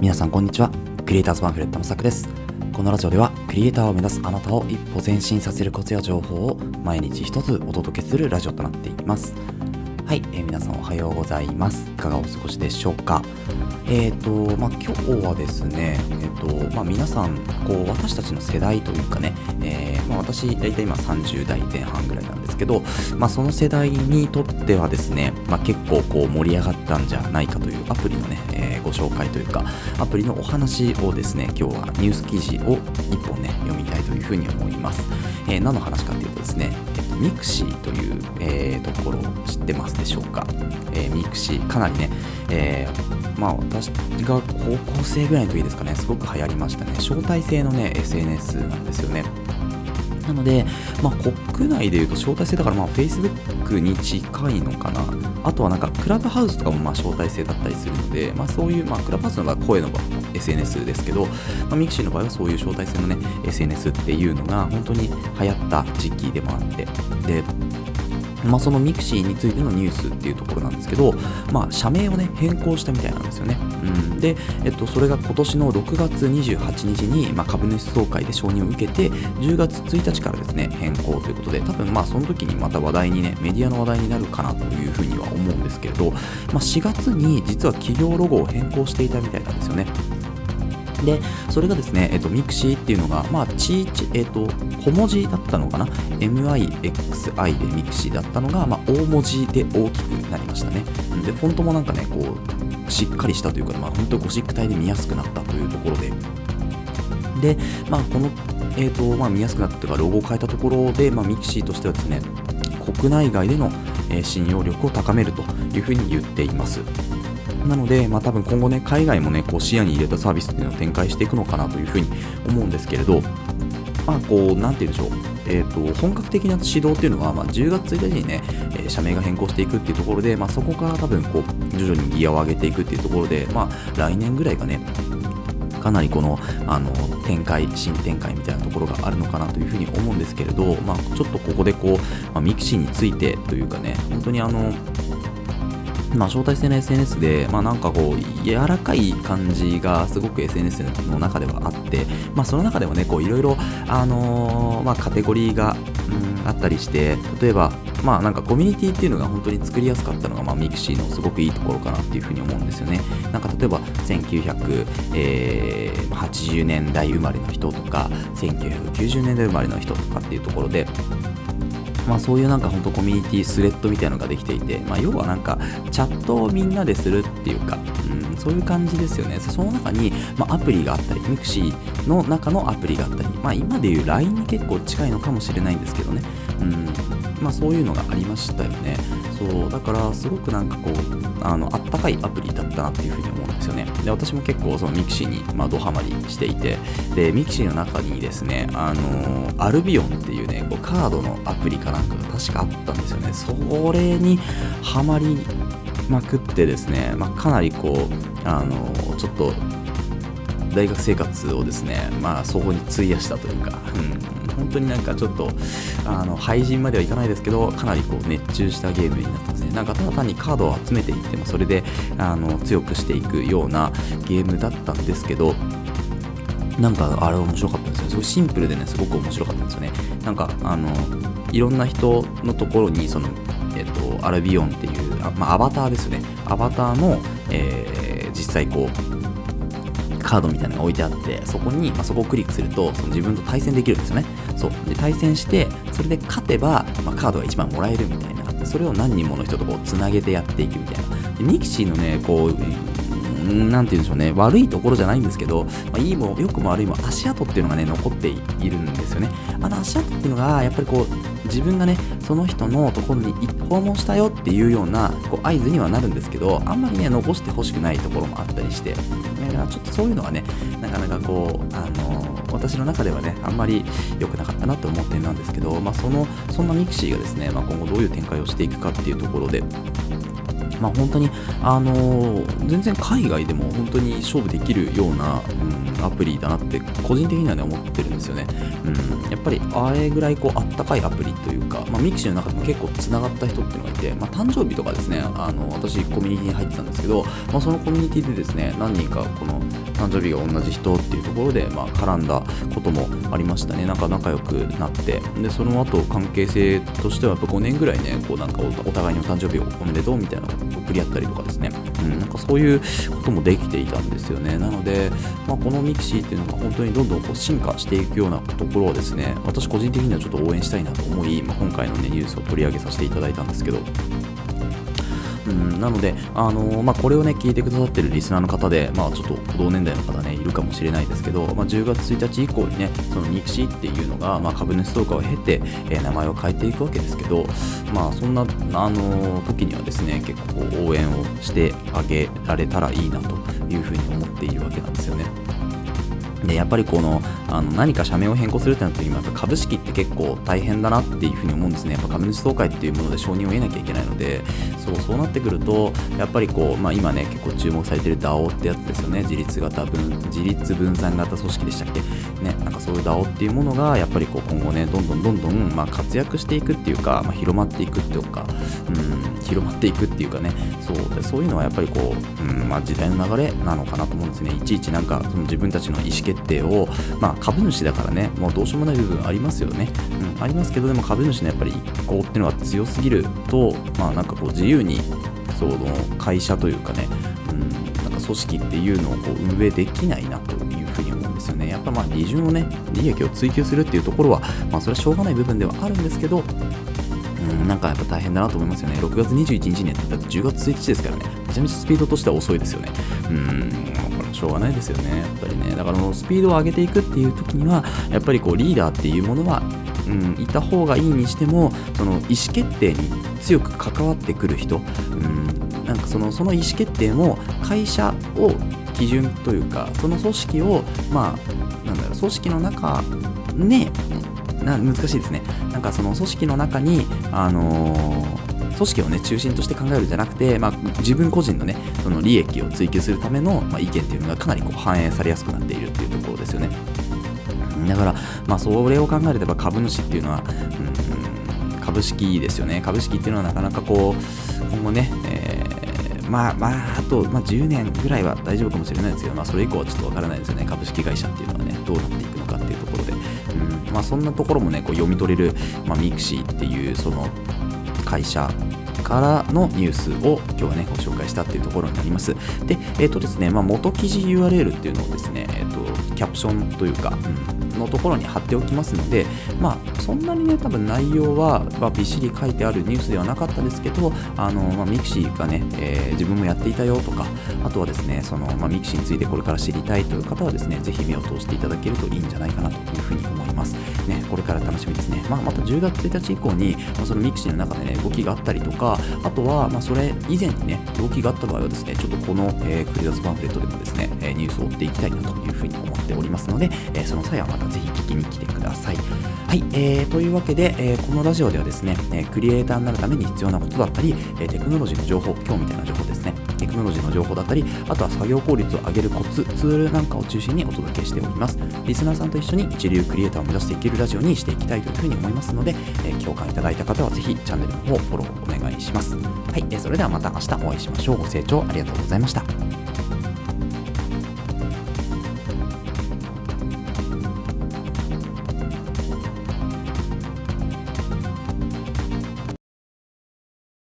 皆さんこんにちは。クリエイターズパンフレットのさくです。このラジオではクリエイターを目指すあなたを一歩前進させるコツや情報を毎日一つお届けするラジオとなっています。はい、えー皆さんおはようございます。いかがお過ごしでしょうか？えっ、とまあ今日はですねえっ、とまあ皆さんこう私たちの世代というかね、えーまあ、私大体今30代前半ぐらいなんですけどまあその世代にとってはですねまあ結構こう盛り上がったんじゃないかというアプリのね、えーご紹介というかアプリのお話をですね今日はニュース記事を1本ね読みたいというふうに思います、えー何の話かというとですね、えっとミクシーという、えーところを知ってますでしょうか、えーミクシーかなりね、えーまあ私が高校生ぐらいの時ですかね。すごく流行りましたね。招待制のね SNS なんですよね。なので、まあ、国内でいうと招待制だから、まあ、Facebook に近いのかな。あとはなんか、クラブハウスとかもまあ招待制だったりするので、まあ、そういう、まあ、クラブハウスの場合は声の SNS ですけど、まあ、ミクシーの場合はそういう招待制のね、SNS っていうのが本当に流行った時期でもあって、で、まあ、そのミクシーについてのニュースっていうところなんですけど、まあ、社名をね、変更したみたいなんですよね。うん、で、えっと、それが今年の6月28日に、まあ、株主総会で承認を受けて、10月1日からですね、変更ということで、多分まあ、その時にまた話題にね、メディアの話題になるかなというふうには思うんですけれど、まあ、4月に実は企業ロゴを変更していたみたいなんですよね。で、それがですね、えっと、ミクシーっていうのが、まあ、ちち、えっと、小文字だったのかな ?MIXI でミクシーだったのが、まあ、大文字で大きくなりましたね。で、フォントもなんかね、こう、しっかりしたというか、まあ、本当にゴシック体で見やすくなったというところで、で、まあ、この、えっ、と、まあ、見やすくなったというか、ロゴを変えたところで、まあ、ミクシーとしてはですね、国内外での、え信用力を高めるというふうに言っています。なので、まあ、多分今後ね、海外もね、こう視野に入れたサービスっていうのを展開していくのかなというふうに思うんですけれど、まあ、こう、なんて言うんでしょう、えー、と本格的な指導っていうのは、まあ、10月1日にね、えー社名が変更していくっていうところで、まあ、そこから多分こう徐々にギアを上げていくっていうところで、まあ、来年ぐらいがね、かなりこのあの展開、新展開みたいなところがあるのかなというふうに思うんですけれど、まあ、ちょっとここでこう、まあ、ミクシーについてというかね、本当にあの、まあ、招待制の SNS で、まあ、なんかこう、柔らかい感じがすごく SNS の中ではあって、まあ、その中でもね、こう、いろいろ、あのーまあ、カテゴリーが、うん、あったりして、例えば、まあ、なんかコミュニティっていうのが本当に作りやすかったのが、まあ、ミクシーのすごくいいところかなっていうふうに思うんですよね。なんか例えば、1980年代生まれの人とか、1990年代生まれの人とかっていうところで、まあ、そういうなんか本当コミュニティスレッドみたいなのができていて、まあ、要はなんかチャットをみんなでするっていうか、うん、そういう感じですよね。その中に、まあ、アプリがあったり、mixi の中のアプリがあったり、まあ、今でいう LINE に結構近いのかもしれないんですけどね。うんまあ、そういうのがありましたよね。そう、だからすごくなんかこう、あの、ったかいアプリだったなっていうふうに思うんですよね。で、私も結構そのミクシーに、まあ、ドハマりしていて、で、ミクシーの中にですね、あのアルビオンっていうね、こうカードのアプリかなんかが確かあったんですよね。それにハマりまくってですね、まあ、かなりこう、あのちょっと、大学生活をですね、まあ、そこに費やしたというか、うん、本当になんかちょっと、あの、廃人まではいかないですけど、かなりこう、熱中したゲームになったんですね。なんかただ単にカードを集めていっても、それで、あの、強くしていくようなゲームだったんですけど、なんかあれ面白かったんですよね。すごいシンプルでね、すごく面白かったんですよね。なんか、あの、いろんな人のところに、その、えっと、アルビオンっていう、あまあ、アバターですね。アバターの、えー実際こう、カードみたいなのが置いてあって、そこに、まあ、そこをクリックすると、その自分と対戦できるんですよね。そう。で、対戦して、それで勝てば、まあ、カードが1枚もらえるみたいな。それを何人もの人とこう、つなげてやっていくみたいな。でミクシーのね、こう、うんなんて言うんでしょうね、悪いところじゃないんですけど、まあ、いいも良くも悪いも足跡っていうのがね、残っているんですよね。あの足跡っていうのが、やっぱりこう、自分がね、その人のところに訪問したよっていうようなこう合図にはなるんですけど、あんまりね、残してほしくないところもあったりして、ちょっとそういうのはね、なかなかこう、あの私の中ではね、あんまり良くなかったなと思ってなんですけど、まあ、その、そんなミクシーがですね、まあ、今後どういう展開をしていくかっていうところで、まあ、本当に、あのー全然海外でも本当に勝負できるような、うん、アプリだなって個人的にはね思ってるんですよね、うん、やっぱりあれぐらいこうあったかいアプリというか、まあ、ミクシーの中でも結構つながった人っていうのがいて、まあ、誕生日とかですねあの私コミュニティに入ってたんですけど、まあ、そのコミュニティでですね何人かこの誕生日が同じ人っていうところで、まあ、絡んだこともありましたね。なんか仲良くなって。でその後関係性としてはやっぱ5年ぐらいねこうなんかお互いにお誕生日をおめでとうみたいなのを送り合ったりとかですね、うん、なんかそういうこともできていたんですよね。なので、まあ、このミクシーっていうのが本当にどんどんこう進化していくようなところをですね私個人的にはちょっと応援したいなと思い、まあ、今回の、ね、ニュースを取り上げさせていただいたんですけど。うん、なので、あのー、まあ、これをね、聞いてくださってるリスナーの方で、まあ、ちょっと同年代の方ね、いるかもしれないですけど、まあ、10月1日以降にね、そのミクシーっていうのが、まあ、株主総会を経て、えー、名前を変えていくわけですけど、まあ、そんな、あのー、時にはですね、結構応援をしてあげられたらいいなというふうに思っているわけなんですよね。でやっぱりこのあの何か社名を変更するってなった時もやっぱ株式って結構大変だなっていうふうに思うんですね。やっぱ株主総会っていうもので承認を得なきゃいけないのでそうそうなってくるとやっぱりこう、まあ、今ね結構注目されてる DAO ってやつですよね。自立型分自立分散型組織でしたっけ？ねなんかそういう DAO っていうものがやっぱりこう今後ねどんどんどんどんまあ活躍していくっていうか、まあ、広まっていくっていうか、うん、広まっていくっていうかね。そうでそういうのはやっぱりこう、うんまあ、時代の流れなのかなと思うんですね。いちいちなんかその自分たちの意思決定を、まあ、株主だからね、もうどうしようもない部分ありますよね。うん、ありますけど、でも株主のやっぱり意向っていうのが強すぎると、まあ、なんかこう自由に、その会社というかね、うん、なんか組織っていうのをこう運営できないなというふうに思うんですよね。やっぱまあ利潤をね、利益を追求するっていうところは、まあそれはしょうがない部分ではあるんですけど、うん、なんかやっぱ大変だなと思いますよね。6月21日にやってたって10月1日ですからね。めちゃめちゃスピードとしては遅いですよね。うん、これしょうがないですよね。やっぱりね。だからスピードを上げていくっていう時には、やっぱりこうリーダーっていうものは、うん、いた方がいいにしても、その意思決定に強く関わってくる人、うん、なんかそのその意思決定も会社を基準というか、その組織を、まあ、なんだろう、組織の中ね、な難しいですね。なんかその組織の中に、あのー、組織をね、中心として考えるんじゃなくて、まあ、自分個人のね、その利益を追求するための、まあ、意見っていうのがかなりこう反映されやすくなっているっていうところですよね。だから、まあ、それを考えれば株主っていうのは、うん、株式ですよね。株式っていうのはなかなかこう、今後ね、えー、まあまあ、あと、まあ、10年ぐらいは大丈夫かもしれないですけど、まあ、それ以降はちょっとわからないですよね。株式会社っていうのはね、どうなっていくのかっていうところで。うんまあ、そんなところもね、こう読み取れる、まあ、ミクシーっていう、その会社からのニュースを今日はね、ご紹介したっていうところになります。で、えっ、ー、とですね、まあ、元記事 URL っていうのをですね、えっ、ー、と、キャプションというか、うんのところに貼っておきますので、まあ、そんなにね、多分内容は、まあ、びっしり書いてあるニュースではなかったですけど、あのまあ、ミクシーがね、えー、自分もやっていたよとか、あとはですね、そのまあ、ミクシーについてこれから知りたいという方はですね、ぜひ目を通していただけるといいんじゃないかなというふうに思います。楽しみですね。まあ、また10月1日以降に、まあ、そのミクシーの中でね、動きがあったりとか、あとは、まあ、それ以前にね、動きがあった場合はですね、ちょっとこの、えー、クリアスパンフレットでもですね、えニュースを追っていきたいなというふうに思っておりますので、えー、その際はまたぜひ聞きに来てください。はい、えー、というわけで、えー、このラジオではですね、えクリエイターになるために必要なことだったり、えテクノロジーの情報、今日みたいな情報ですね、クノロジーの情報だったり、あとは作業効率を上げるコツ、ツールなんかを中心にお届けしております。リスナーさんと一緒に一流クリエイターを目指していけるラジオにしていきたいというふうに思いますので、え共感いただいた方はぜひチャンネルの方フォローお願いします。はい、えそれではまた明日お会いしましょう。ご清聴ありがとうございました。